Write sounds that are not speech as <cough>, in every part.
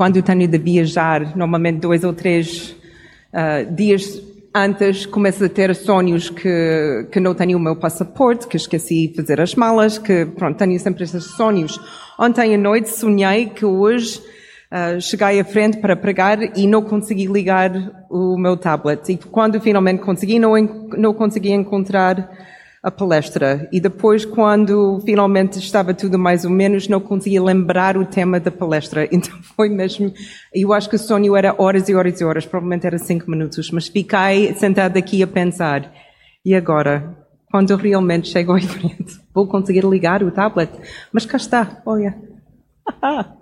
Quando tenho de viajar, normalmente dois ou três uh, dias antes, começo a ter sonhos que, que não tenho o meu passaporte, que esqueci de fazer as malas, que pronto, tenho sempre esses sonhos. Ontem à noite sonhei que hoje Uh, cheguei à frente para pregar e não consegui ligar o meu tablet. E quando finalmente consegui, não, não consegui encontrar a palestra. E depois, quando finalmente estava tudo mais ou menos, não conseguia lembrar o tema da palestra. <laughs> Então foi mesmo, eu acho que o sonho era horas e horas e horas, provavelmente era cinco minutos, mas fiquei sentada aqui a pensar, e agora? Quando realmente chego à <laughs> frente, vou conseguir ligar o tablet? Mas cá está, olha. <laughs>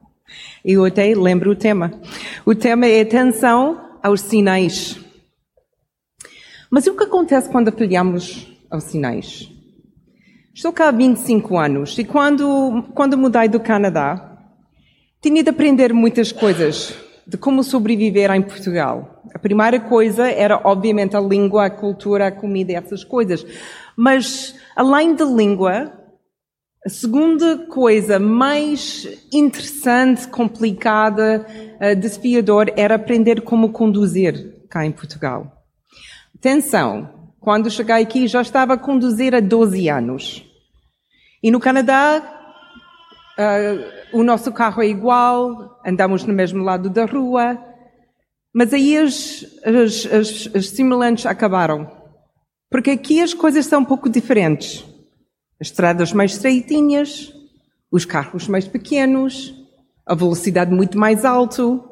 Eu até lembro o tema. O tema é atenção aos sinais. Mas o que acontece quando apelhamos aos sinais? Estou cá há 25 anos e quando, quando mudei do Canadá, tinha de aprender muitas coisas de como sobreviver em Portugal. A primeira coisa era, obviamente, a língua, a cultura, a comida, essas coisas. Mas, além da língua, a segunda coisa mais interessante, complicada, uh, desafiadora era aprender como conduzir cá em Portugal. Atenção, quando cheguei aqui já estava a conduzir há 12 anos. E no Canadá, uh, o nosso carro é igual, andamos no mesmo lado da rua, mas aí as, as, as, as simulantes acabaram. Porque aqui as coisas são um pouco diferentes. As estradas mais estreitinhas, os carros mais pequenos, a velocidade muito mais alto,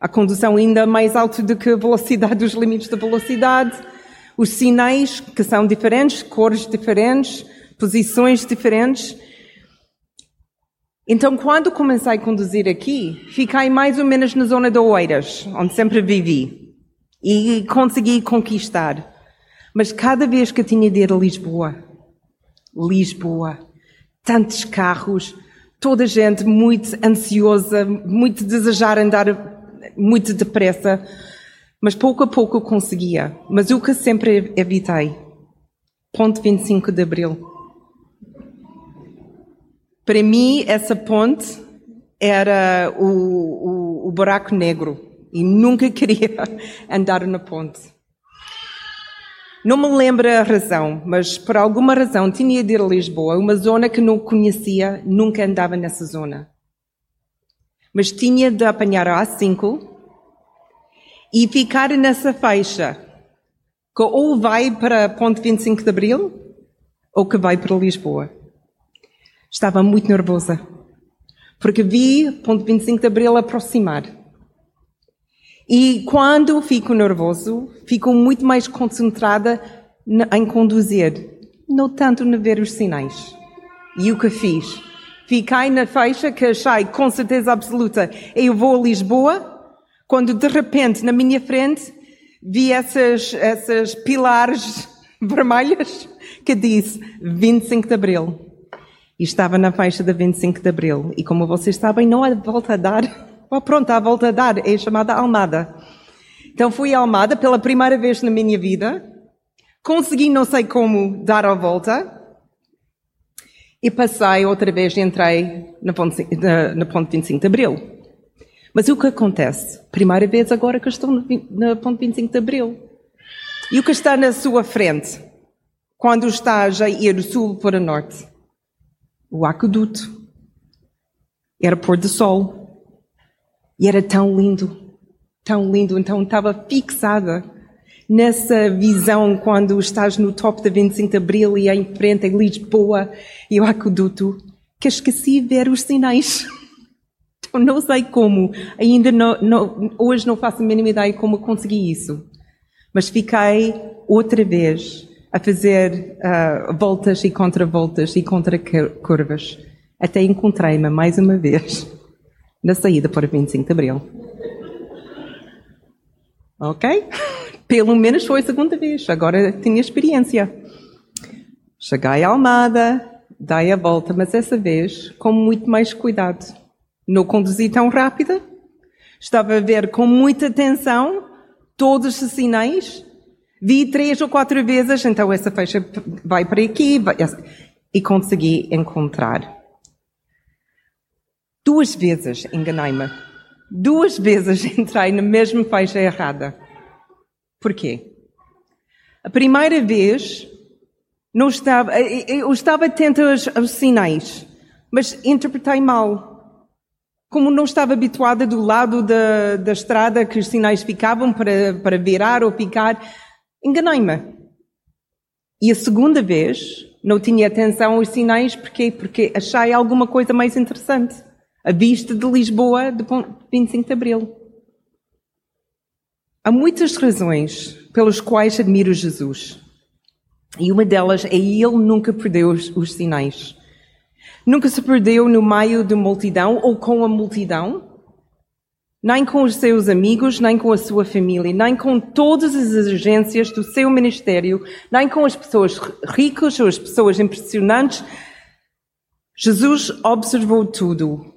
a condução ainda mais alta do que a velocidade dos limites da velocidade, os sinais que são diferentes, cores diferentes, posições diferentes. Então, quando comecei a conduzir aqui, fiquei mais ou menos na zona de Oeiras, onde sempre vivi. E consegui conquistar. Mas cada vez que tinha de ir a Lisboa, Lisboa. Tantos carros, toda a gente muito ansiosa, muito desejar andar muito depressa, mas pouco a pouco eu conseguia. Mas o que sempre evitei, ponte 25 de Abril. Para mim, essa ponte era o, o, o buraco negro e nunca <laughs> queria andar na ponte. Não me lembro a razão, mas por alguma razão tinha de ir a Lisboa, uma zona que não conhecia, nunca andava nessa zona. Mas tinha de apanhar a A5 e ficar nessa faixa, que ou vai para Ponte 25 de Abril ou que vai para Lisboa. Estava muito nervosa, porque vi Ponte 25 de Abril aproximar. E quando fico nervoso, fico muito mais concentrada em conduzir, não tanto em ver os sinais. E o que fiz? Fiquei na faixa que achei com certeza absoluta, eu vou a Lisboa, quando de repente na minha frente vi essas, essas pilares <laughs> vermelhas que disse 25 de Abril. E estava na faixa da 25 de Abril. E como vocês sabem, não há volta a dar <laughs> Oh, pronto, à volta a dar, é chamada Almada. Então fui a Almada pela primeira vez na minha vida, consegui não sei como dar a volta, e passei outra vez entrei na ponte, na, na ponte 25 de Abril. Mas o que acontece? Primeira vez agora que estou na ponte 25 de Abril. E o que está na sua frente? Quando estás a ir do sul para o norte? O aqueduto. Era pôr do sol. E era tão lindo, tão lindo. Então estava fixada nessa visão quando estás no top da 25 de Abril e em frente em Lisboa e o aqueduto, que esqueci de ver os sinais. <laughs> Não sei como, ainda não, não, hoje não faço a mínima ideia como consegui isso. Mas fiquei outra vez a fazer uh, voltas e contravoltas e contra-curvas até encontrei-me mais uma vez na saída para 25 de Abril. Ok? Pelo menos foi a segunda vez, agora tinha experiência. Cheguei à Almada, dei a volta, mas essa vez com muito mais cuidado. Não conduzi tão rápida, estava a ver com muita atenção todos os sinais, vi três ou quatro vezes, então essa faixa vai para aqui, vai, e consegui encontrar. Duas vezes enganei-me. Duas vezes <laughs> entrei na mesma faixa errada. Porquê? A primeira vez não estava, eu estava atento aos, aos sinais, mas interpretei mal. Como não estava habituada do lado da, da estrada que os sinais ficavam para, para virar ou picar, enganei-me. E a segunda vez, não tinha atenção aos sinais, porquê? Porque achei alguma coisa mais interessante. A vista de Lisboa de 25 de Abril. Há muitas razões pelas quais admiro Jesus. E uma delas é ele nunca perdeu os, os sinais. Nunca se perdeu no meio de multidão ou com a multidão, nem com os seus amigos, nem com a sua família, nem com todas as exigências do seu ministério, nem com as pessoas ricas ou as pessoas impressionantes. Jesus observou tudo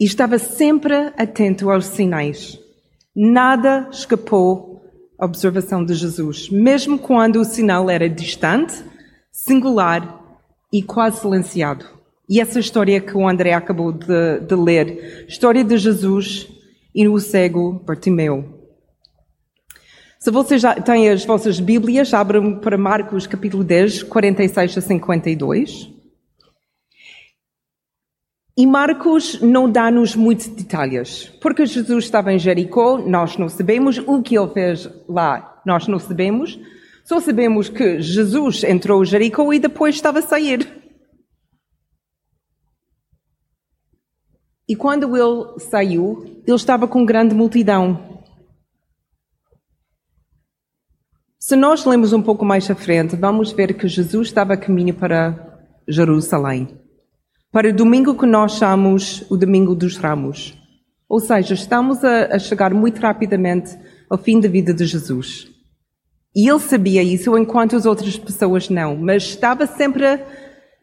e estava sempre atento aos sinais. Nada escapou à observação de Jesus, mesmo quando o sinal era distante, singular e quase silenciado. E essa história que o André acabou de, de ler, história de Jesus e o cego Bartimeu. Se vocês já têm as vossas Bíblias, abram para Marcos capítulo 10, 46 a 52. E Marcos não dá-nos muitos detalhes, porque Jesus estava em Jericó, nós não sabemos o que ele fez lá, nós não sabemos, só sabemos que Jesus entrou em Jericó e depois estava a sair. E quando ele saiu, ele estava com grande multidão. Se nós lemos um pouco mais à frente, vamos ver que Jesus estava a caminho para Jerusalém. Para o domingo que nós chamamos o Domingo dos Ramos. Ou seja, estamos a, chegar muito rapidamente ao fim da vida de Jesus. E ele sabia isso, enquanto as outras pessoas não. Mas estava sempre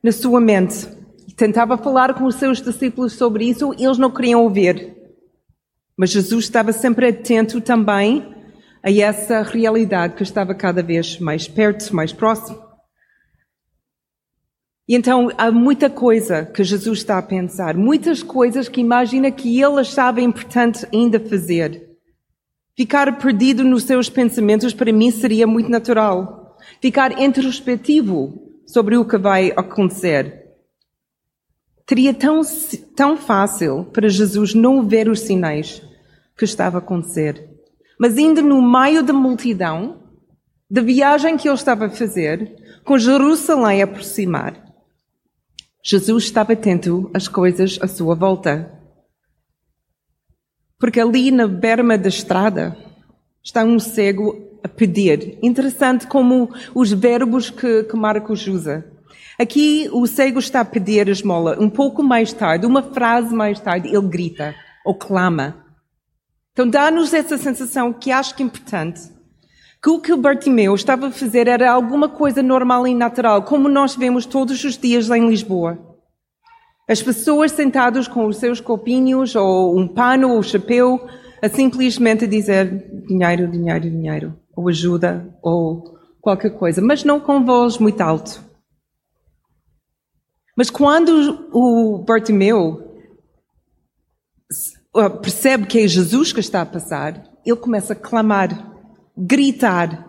na sua mente tentava falar com os seus discípulos sobre isso e eles não queriam ouvir. Mas Jesus estava sempre atento também a essa realidade que estava cada vez mais perto, mais próximo. E então há muita coisa que Jesus está a pensar, muitas coisas que imagina que ele achava importante ainda fazer. Ficar perdido nos seus pensamentos para mim seria muito natural. Ficar introspectivo sobre o que vai acontecer. Seria tão, tão fácil para Jesus não ver os sinais que estava a acontecer. Mas ainda no meio da multidão, da viagem que ele estava a fazer, com Jerusalém a aproximar, Jesus estava atento às coisas à sua volta. Porque ali na berma da estrada está um cego a pedir. Interessante como os verbos que, que Marcos usa. Aqui o cego está a pedir esmola. Um pouco mais tarde, uma frase mais tarde, ele grita ou clama. Então dá-nos essa sensação que acho que é importante. Que o que o Bartimeu estava a fazer era alguma coisa normal e natural, como nós vemos todos os dias em Lisboa. As pessoas sentadas com os seus copinhos, ou um pano, ou chapéu, a simplesmente dizer dinheiro, dinheiro, dinheiro, ou ajuda, ou qualquer coisa, mas não com voz muito alto. Mas quando o Bartimeu uh, percebe que é Jesus que está a passar, ele começa a clamar, gritar.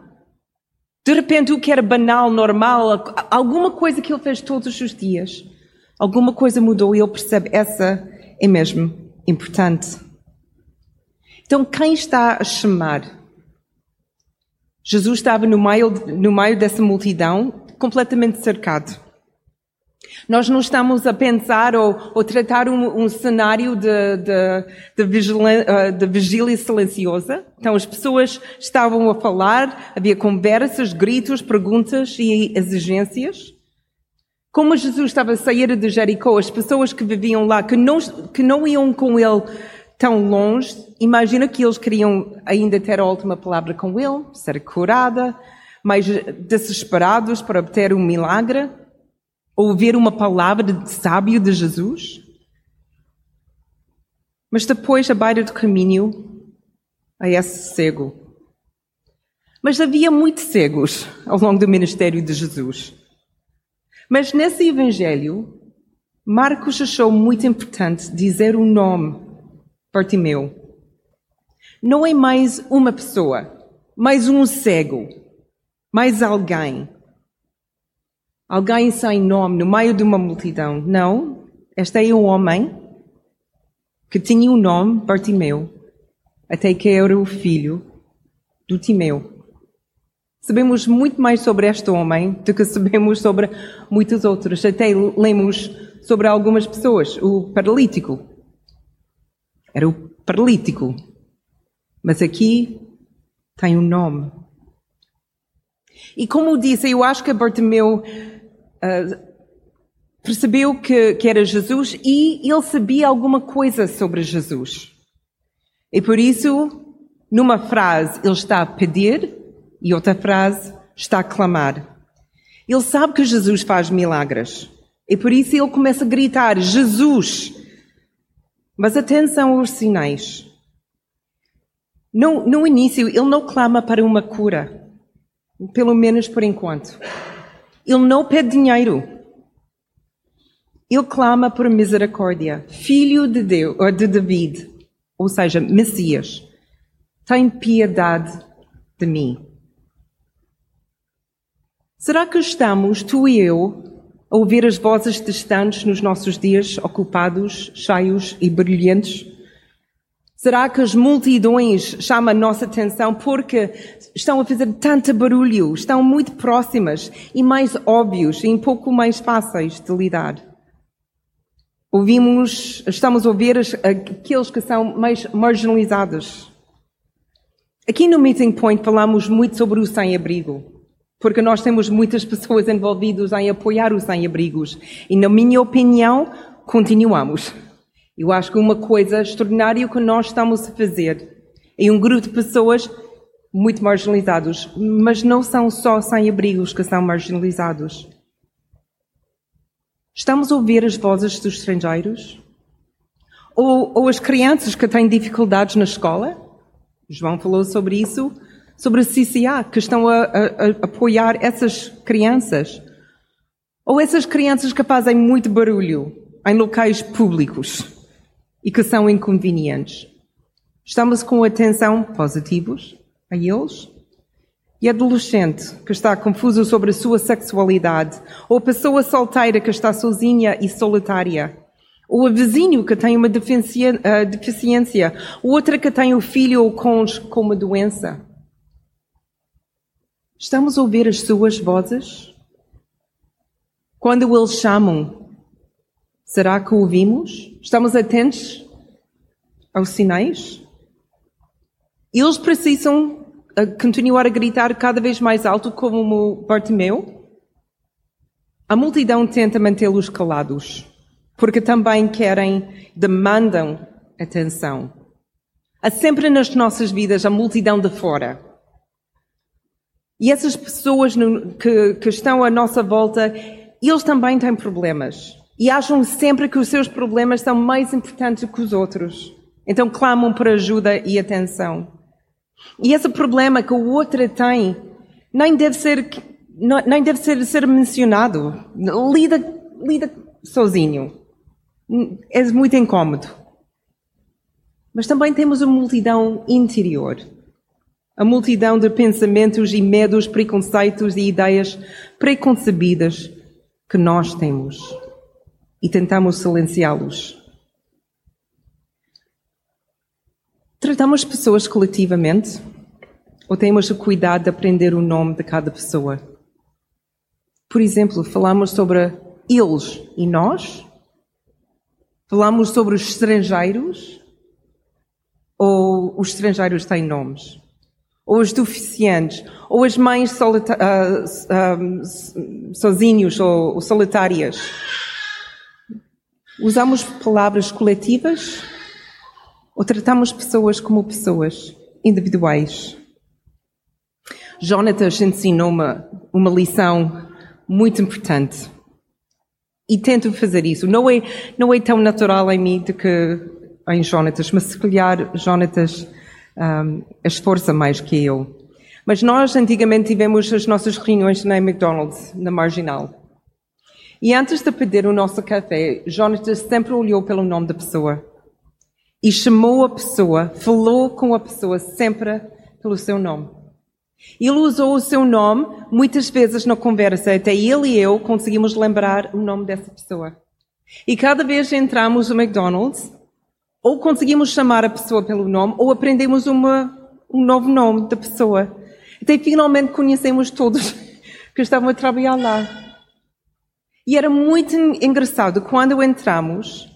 De repente, o que era banal, normal, alguma coisa que ele fez todos os dias, alguma coisa mudou e ele percebe essa é mesmo importante. Então, quem está a chamar? Jesus estava no meio, no meio dessa multidão, completamente cercado. Nós não estamos a pensar ou, ou tratar um, um, cenário de, de, de, uh, de vigília silenciosa. Então as pessoas estavam a falar, havia conversas, gritos, perguntas e exigências. Como Jesus estava a sair de Jericó, as pessoas que viviam lá, que não, que não iam com ele tão longe, imagina que eles queriam ainda ter a última palavra com ele, ser curada, mas desesperados para obter um milagre ouvir uma palavra de sábio de Jesus. Mas depois, à beira do caminho, a esse cego. Mas havia muitos cegos ao longo do ministério de Jesus. Mas nesse evangelho, Marcos achou muito importante dizer o nome Bartimeu. Não é mais uma pessoa, mais um cego, mais alguém. Alguém sem nome no meio de uma multidão. Não, este é um homem que tinha o um nome Bartimeu, até que era o filho do Timeu. Sabemos muito mais sobre este homem do que sabemos sobre muitos outros. Até lemos sobre algumas pessoas. O paralítico. Era o paralítico. Mas aqui tem um nome. E como disse, eu acho que Bartimeu uh, percebeu que, que era Jesus e ele sabia alguma coisa sobre Jesus. E por isso, numa frase, ele está a pedir e outra frase, está a clamar. Ele sabe que Jesus faz milagres. E por isso ele começa a gritar: Jesus! Mas atenção aos sinais. No, no início, ele não clama para uma cura. Pelo menos por enquanto. Ele não pede dinheiro. Ele clama por misericórdia. Filho de Deus, ou de David, ou seja, Messias, tem piedade de mim. Será que estamos, tu e eu, a ouvir as vozes distantes nos nossos dias ocupados, cheios e brilhantes? Será que as multidões chamam a nossa atenção porque estão a fazer tanto barulho, estão muito próximas e mais óbvios e um pouco mais fáceis de lidar? Ouvimos, estamos a ouvir aqueles que são mais marginalizados. Aqui no Meeting Point falamos muito sobre o sem-abrigo, porque nós temos muitas pessoas envolvidas em apoiar os sem-abrigos. E, na minha opinião, continuamos. Eu acho que uma coisa extraordinária que nós estamos a fazer é um grupo de pessoas muito marginalizados, mas não são só sem-abrigos que são marginalizados. Estamos a ouvir as vozes dos estrangeiros? Ou, ou as crianças que têm dificuldades na escola? João falou sobre isso, sobre a CCA, que estão a, a, a apoiar essas crianças. Ou essas crianças que fazem muito barulho em locais públicos e que são inconvenientes. Estamos com atenção positivos a eles? e adolescente que está confuso sobre a sua sexualidade, ou a pessoa solteira que está sozinha e solitária, ou o vizinho que tem uma uh, deficiência, outra que tem o filho ou cônjuge com uma doença. Estamos a ouvir as suas vozes? Quando eles chamam, será que ouvimos? Estamos atentos aos sinais? Eles precisam a continuar a gritar cada vez mais alto como Bartimeu? A multidão tenta mantê-los calados, porque também querem, demandam atenção. Há sempre nas nossas vidas a multidão de fora. E essas pessoas que, que estão à nossa volta, eles também têm problemas. E acham sempre que os seus problemas são mais importantes que os outros. Então clamam por ajuda e atenção. E esse problema que o outro tem nem deve ser, nem deve ser, ser mencionado. Lida, lida sozinho. É muito incômodo. Mas também temos a multidão interior. A multidão de pensamentos e medos, preconceitos e ideias preconcebidas que nós temos. E tentamos silenciá-los. Tratamos pessoas coletivamente ou temos o cuidado de aprender o nome de cada pessoa? Por exemplo, falamos sobre eles e nós? Falamos sobre os estrangeiros? Ou os estrangeiros têm nomes? Ou os deficientes? Ou as mães uh, uh, sozinhos ou, ou solitárias? Usamos palavras coletivas ou tratamos pessoas como pessoas individuais? Jonatas ensinou uma, uma lição muito importante. E tento fazer isso. Não é, não é tão natural em mim do que em Jonatas, mas se calhar Jonatas um, esforça mais que eu. Mas nós antigamente tivemos as nossas reuniões na McDonald's, na Marginal. E antes de pedir o nosso café, Jonatas sempre olhou pelo nome da pessoa. e chamou a pessoa, falou com a pessoa sempre pelo seu nome. Ele usou o seu nome muitas vezes na conversa, até ele e eu conseguimos lembrar o nome dessa pessoa. E cada vez que entramos no McDonald's, ou conseguimos chamar a pessoa pelo nome, ou aprendemos uma, um novo nome da pessoa. Até finalmente conhecemos todos <laughs> que estavam a trabalhar lá. E era muito engraçado quando entramos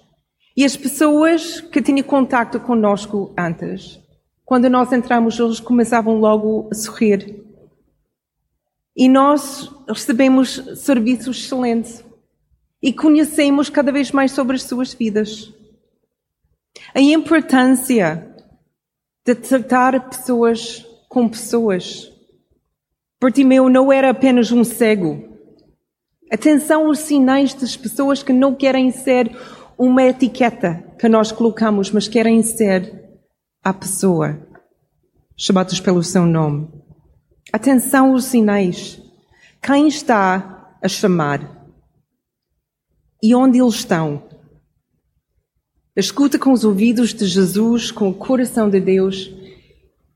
e as pessoas que tinham contato conosco antes, quando nós entramos, eles começavam logo a sorrir. E nós recebemos serviços excelentes e conhecemos cada vez mais sobre as suas vidas. A importância de tratar pessoas com pessoas. Bartimeu não era apenas um cego. Atenção aos sinais das pessoas que não querem ser uma etiqueta que nós colocamos, mas querem ser a pessoa, chamados pelo seu nome. Atenção aos sinais. Quem está a chamar? E onde eles estão? Escuta com os ouvidos de Jesus, com o coração de Deus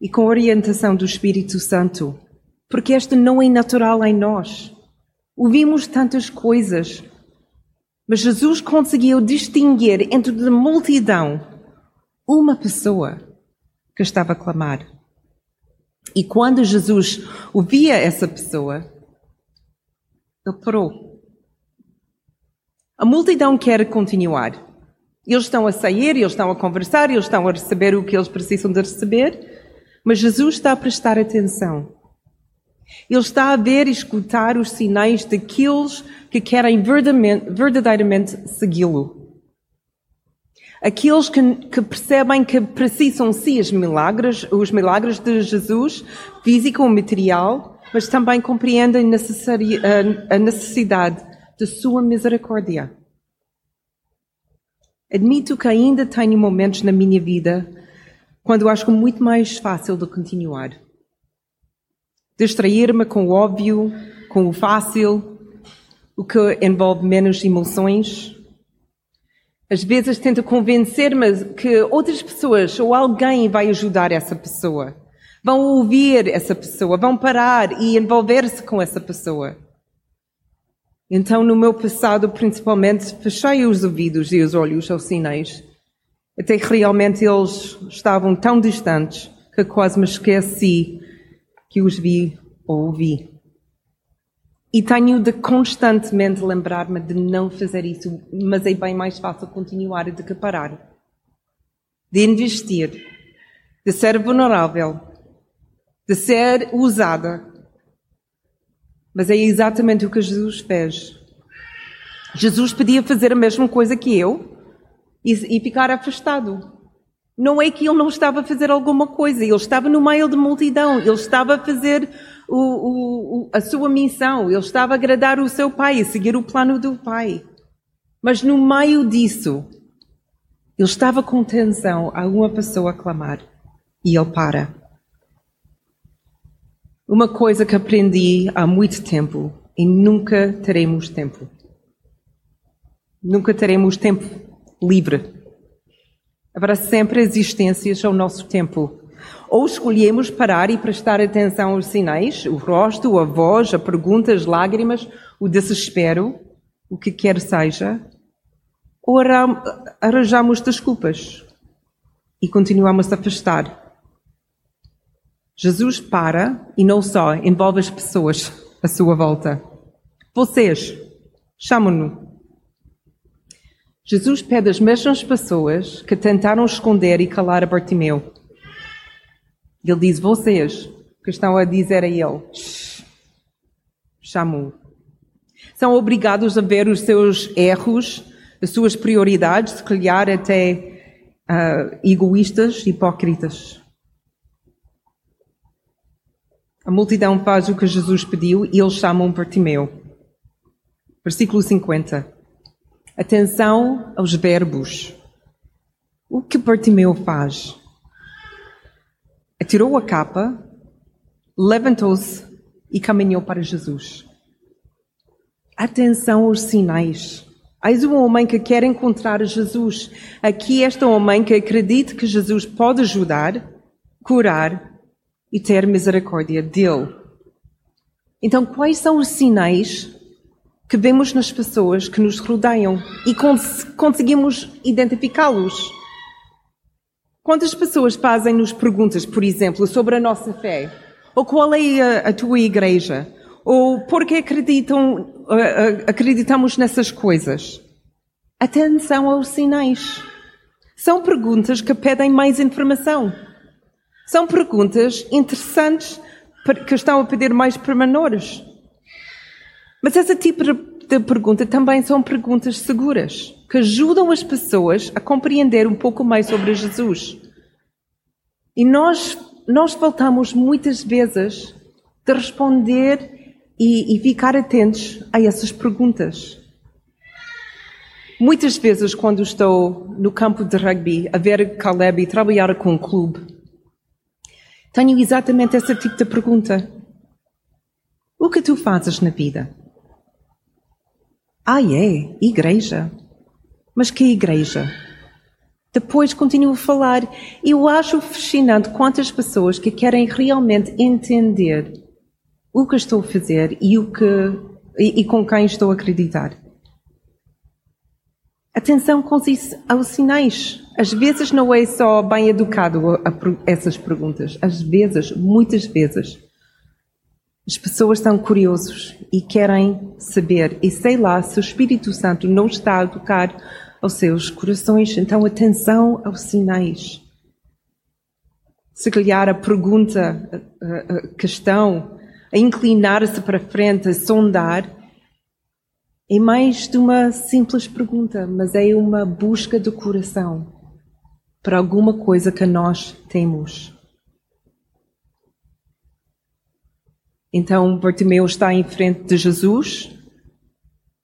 e com a orientação do Espírito Santo, porque esta não é natural em nós. Ouvimos tantas coisas, mas Jesus conseguiu distinguir entre a multidão uma pessoa que estava a clamar. E quando Jesus ouvia essa pessoa, ele parou. A multidão quer continuar. Eles estão a sair, eles estão a conversar, eles estão a receber o que eles precisam de receber, mas Jesus está a prestar atenção. Ele está a ver e escutar os sinais daqueles que querem verdadeiramente segui-lo. Aqueles que, que, percebem que precisam sim os milagres, os milagres de Jesus, físico ou material, mas também compreendem a necessidade de sua misericórdia. Admito que ainda tenho momentos na minha vida quando acho muito mais fácil de continuar distrair-me com o óbvio, com o fácil, o que envolve menos emoções. Às vezes tento convencer-me que outras pessoas ou alguém vai ajudar essa pessoa. Vão ouvir essa pessoa, vão parar e envolver-se com essa pessoa. Então, no meu passado, principalmente, fechei os ouvidos e os olhos aos sinais, até que realmente eles estavam tão distantes que quase me esqueci que os vi ou ouvi. E tenho de constantemente lembrar-me de não fazer isso, mas é bem mais fácil continuar do que parar. De investir, de ser vulnerável, de ser usada. Mas é exatamente o que Jesus fez. Jesus podia fazer a mesma coisa que eu e, e ficar afastado. Não é que ele não estava a fazer alguma coisa, ele estava no meio de multidão, ele estava a fazer o, o, a sua missão, ele estava a agradar o seu pai, a seguir o plano do pai. Mas no meio disso, ele estava com tensão a uma pessoa a clamar e ele para. Uma coisa que aprendi há muito tempo e nunca teremos tempo. Nunca teremos tempo livre Haverá sempre existências ao nosso tempo. Ou escolhemos parar e prestar atenção aos sinais, o rosto, a voz, a pergunta, as lágrimas, o desespero, o que quer seja, ou arranjamos desculpas e continuamos a afastar. Jesus para e não só envolve as pessoas à sua volta. Vocês, chamam-no Jesus pede às mesmas pessoas que tentaram esconder e calar a Bartimeu. Ele diz: Vocês que estão a dizer a ele, chamam São obrigados a ver os seus erros, as suas prioridades, se calhar até uh, egoístas, hipócritas. A multidão faz o que Jesus pediu e eles chamam Bartimeu. Versículo 50. Atenção aos verbos. O que Bartimeu faz? Atirou a capa, levantou-se e caminhou para Jesus. Atenção aos sinais. Eis um homem que quer encontrar Jesus. Aqui esta homem que acredita que Jesus pode ajudar, curar e ter misericórdia dele. Então, quais são os sinais que vemos nas pessoas que nos rodeiam e cons conseguimos identificá-los? Quantas pessoas fazem-nos perguntas, por exemplo, sobre a nossa fé? Ou qual é a, a tua igreja? Ou por que acreditam, acreditamos nessas coisas? Atenção aos sinais. São perguntas que pedem mais informação. São perguntas interessantes que estão a pedir mais pormenores. Mas esse tipo de pergunta também são perguntas seguras, que ajudam as pessoas a compreender um pouco mais sobre Jesus. E nós, nós voltamos muitas vezes de responder e, e ficar atentos a essas perguntas. Muitas vezes, quando estou no campo de rugby a ver Caleb e trabalhar com o clube, tenho exatamente esse tipo de pergunta. O que tu fazes na vida? Ah, é? Igreja? Mas que igreja? Depois continuo a falar. Eu acho fascinante quantas pessoas que querem realmente entender o que estou a fazer e, o que, e, e com quem estou a acreditar. Atenção aos sinais. Às vezes não é só bem educado a, a, essas perguntas. Às vezes, muitas vezes, as pessoas estão curiosos e querem saber. E sei lá se o Espírito Santo não está a tocar aos seus corações. Então, atenção aos sinais. Se calhar a pergunta, a, a questão a inclinar-se para frente, a sondar, é mais de uma simples pergunta, mas é uma busca do coração para alguma coisa que nós temos. Então, Bartimeu está em frente de Jesus.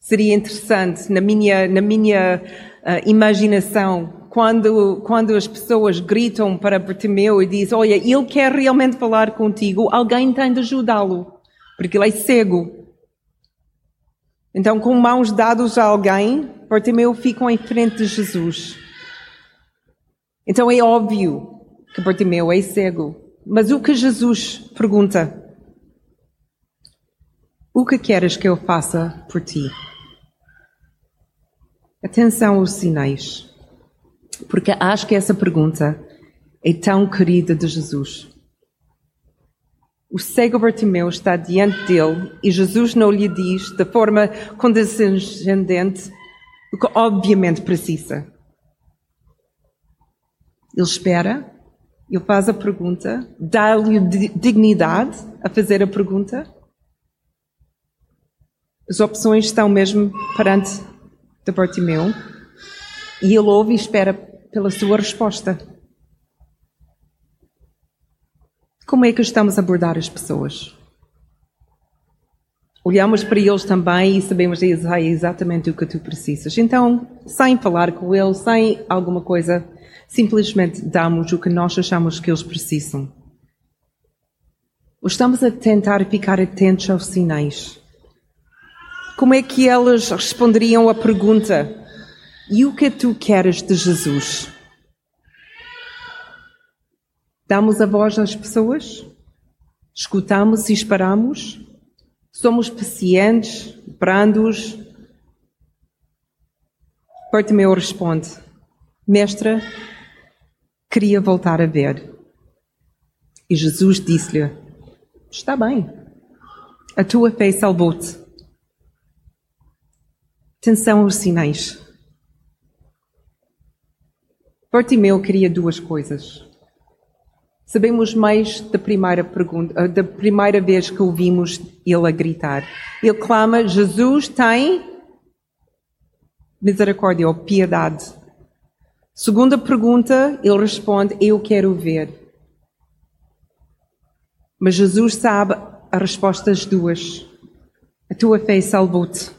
Seria interessante, na minha, na minha uh, imaginação, quando, quando as pessoas gritam para Bartimeu e dizem, olha, ele quer realmente falar contigo, alguém tem de ajudá-lo, porque ele é cego. Então, com mãos dadas a alguém, Bartimeu fica em frente de Jesus. Então é óbvio que Bartimeu é cego. Mas o que Jesus pergunta? O que queres que eu faça por ti? Atenção aos sinais porque acho que essa pergunta é tão querida de Jesus. O cego Bartimeu está diante dele e Jesus não lhe diz de forma condescendente o que obviamente precisa. Ele espera, ele faz a pergunta, dá-lhe dignidade a fazer a pergunta. As opções estão mesmo perante de Bartimeu. E ele ouve e espera pela sua resposta. Como é que estamos a abordar as pessoas? Olhamos para eles também e sabemos exatamente o que tu precisas. Então, sem falar com eles, sem alguma coisa, simplesmente damos o que nós achamos que eles precisam. Estamos a tentar ficar atentos aos sinais. Como é que elas responderiam à pergunta: e o que tu queres de Jesus? Damos a voz às pessoas? Escutamos e esperamos? Somos pacientes, brandos? Bartimeu responde: Mestra, queria voltar a ver. E Jesus disse-lhe: Está bem, a tua fé salvou-te. Atenção aos sinais. Bartimeu queria duas coisas. Sabemos mais da primeira pergunta, ah, da primeira vez que ouvimos ele a gritar. Ele clama: Jesus tem misericórdia ou piedade. Segunda pergunta, ele responde: Eu quero ver. Mas Jesus sabe a resposta às duas. A tua fé salvou-te.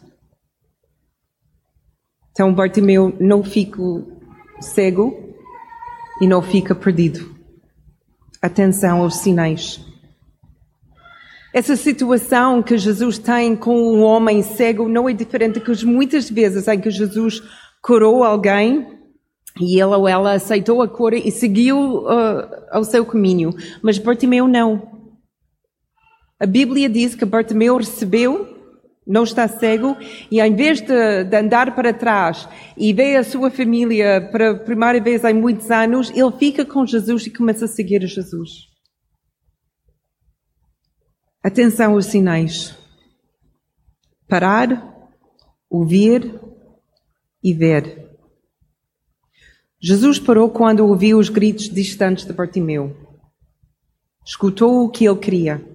Então Bartimeu não fica cego, e não fica perdido. Atenção aos sinais. Essa situação que Jesus tem com o homem cego não é diferente que muitas vezes em que Jesus curou alguém e ele ou ela aceitou a cura e seguiu uh, ao seu caminho, mas Bartimeu não. A Bíblia diz que Bartimeu recebeu, não está cego, e em vez de, de, andar para trás e ver a sua família para a primeira vez em muitos anos, ele fica com Jesus e começa a seguir Jesus. Atenção aos sinais. Parar, ouvir e ver. Jesus parou quando ouviu os gritos distantes de Bartimeu. Escutou o que ele queria.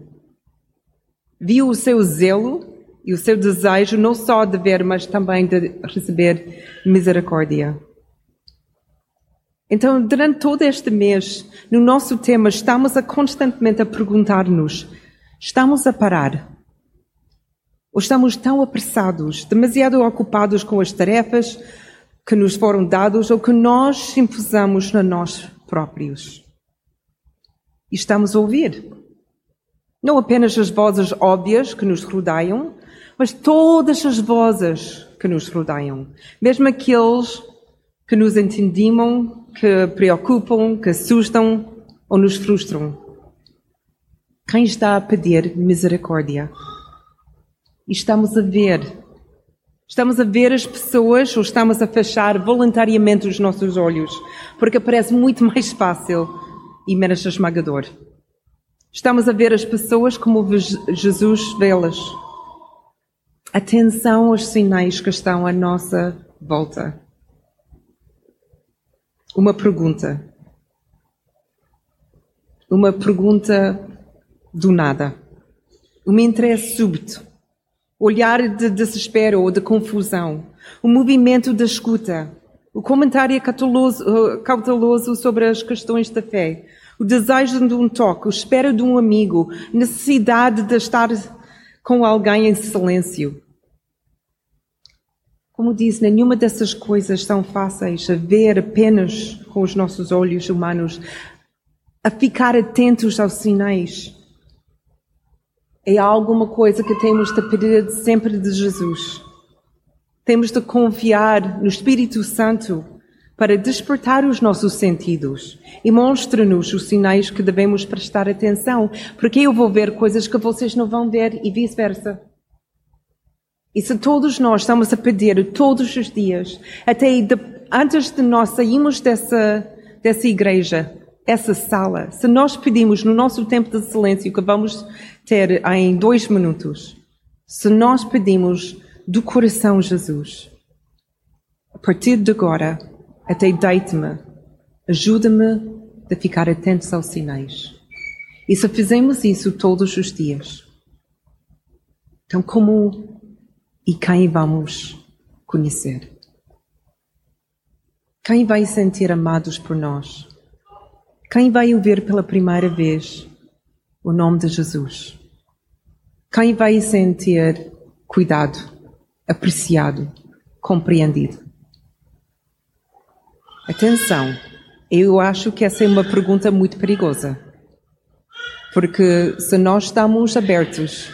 Viu o seu zelo e o seu desejo não só de ver, mas também de receber misericórdia. Então, durante todo este mês, no nosso tema, estamos a constantemente a perguntar-nos: estamos a parar? Ou estamos tão apressados, demasiado ocupados com as tarefas que nos foram dadas ou que nós impusamos a nós próprios? E estamos a ouvir. Não apenas as vozes óbvias que nos rodeiam, mas todas as vozes que nos rodeiam. Mesmo aqueles que nos entendimam, que preocupam, que assustam ou nos frustram. Quem está a pedir misericórdia? E estamos a ver. Estamos a ver as pessoas ou estamos a fechar voluntariamente os nossos olhos, porque parece muito mais fácil e menos esmagador. Estamos a ver as pessoas como Jesus vê-las. Atenção aos sinais que estão à nossa volta. Uma pergunta. Uma pergunta do nada. Um interesse súbito olhar de desespero ou de confusão, o movimento da escuta, o comentário cauteloso, cauteloso sobre as questões da fé, o desejo de um toque, a espera de um amigo, necessidade de estar com alguém em silêncio. Como disse, nenhuma dessas coisas são fáceis a ver apenas com os nossos olhos humanos, a ficar atentos aos sinais é alguma coisa que temos de pedir sempre de Jesus. Temos de confiar no Espírito Santo para despertar os nossos sentidos e mostra-nos os sinais que devemos prestar atenção, porque eu vou ver coisas que vocês não vão ver e vice-versa. E se todos nós estamos a pedir todos os dias, até de, antes de nós sairmos dessa, dessa igreja, essa sala, se nós pedimos no nosso tempo de silêncio que vamos ter em dois minutos, se nós pedimos do coração Jesus, a partir de agora, até deite-me, ajuda-me a ficar atentos aos sinais. E se fizemos isso todos os dias, então como e quem vamos conhecer? Quem vai sentir amados por nós? Quem vai ouvir pela primeira vez o nome de Jesus? Quem vai sentir cuidado, apreciado, compreendido? Atenção, eu acho que essa é uma pergunta muito perigosa. Porque se nós estamos abertos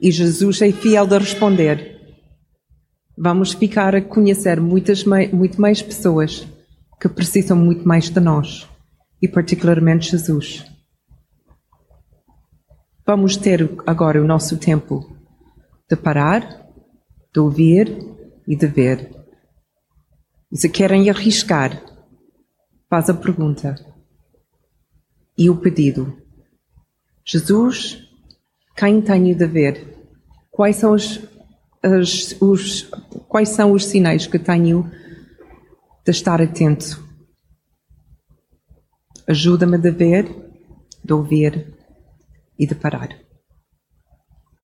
e Jesus é fiel de responder, vamos ficar a conhecer muitas, muito mais pessoas que precisam muito mais de nós e particularmente Jesus. Vamos ter agora o nosso tempo de parar, de ouvir e de ver. Se querem arriscar, faz a pergunta e o pedido. Jesus, quem tenho de ver? Quais são os, os, os, quais são os sinais que tenho de estar atento? Ajuda-me a ver, de ouvir e de parar.